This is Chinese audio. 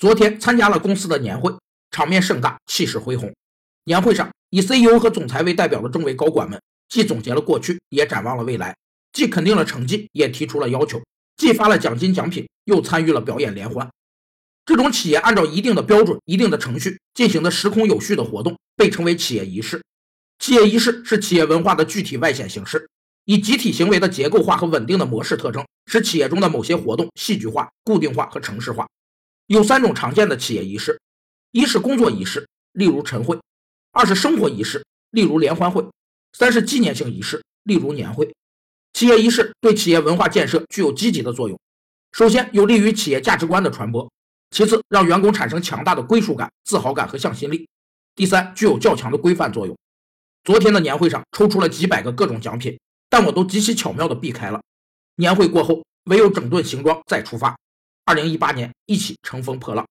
昨天参加了公司的年会，场面盛大，气势恢宏。年会上，以 CEO 和总裁为代表的众位高管们，既总结了过去，也展望了未来；既肯定了成绩，也提出了要求；既发了奖金奖品，又参与了表演联欢。这种企业按照一定的标准、一定的程序进行的时空有序的活动，被称为企业仪式。企业仪式是企业文化的具体外显形式，以集体行为的结构化和稳定的模式特征，使企业中的某些活动戏剧化、固定化和程式化。有三种常见的企业仪式：一是工作仪式，例如晨会；二是生活仪式，例如联欢会；三是纪念性仪式，例如年会。企业仪式对企业文化建设具有积极的作用。首先，有利于企业价值观的传播。其次，让员工产生强大的归属感、自豪感和向心力。第三，具有较强的规范作用。昨天的年会上抽出了几百个各种奖品，但我都极其巧妙地避开了。年会过后，唯有整顿行装再出发。二零一八年，一起乘风破浪。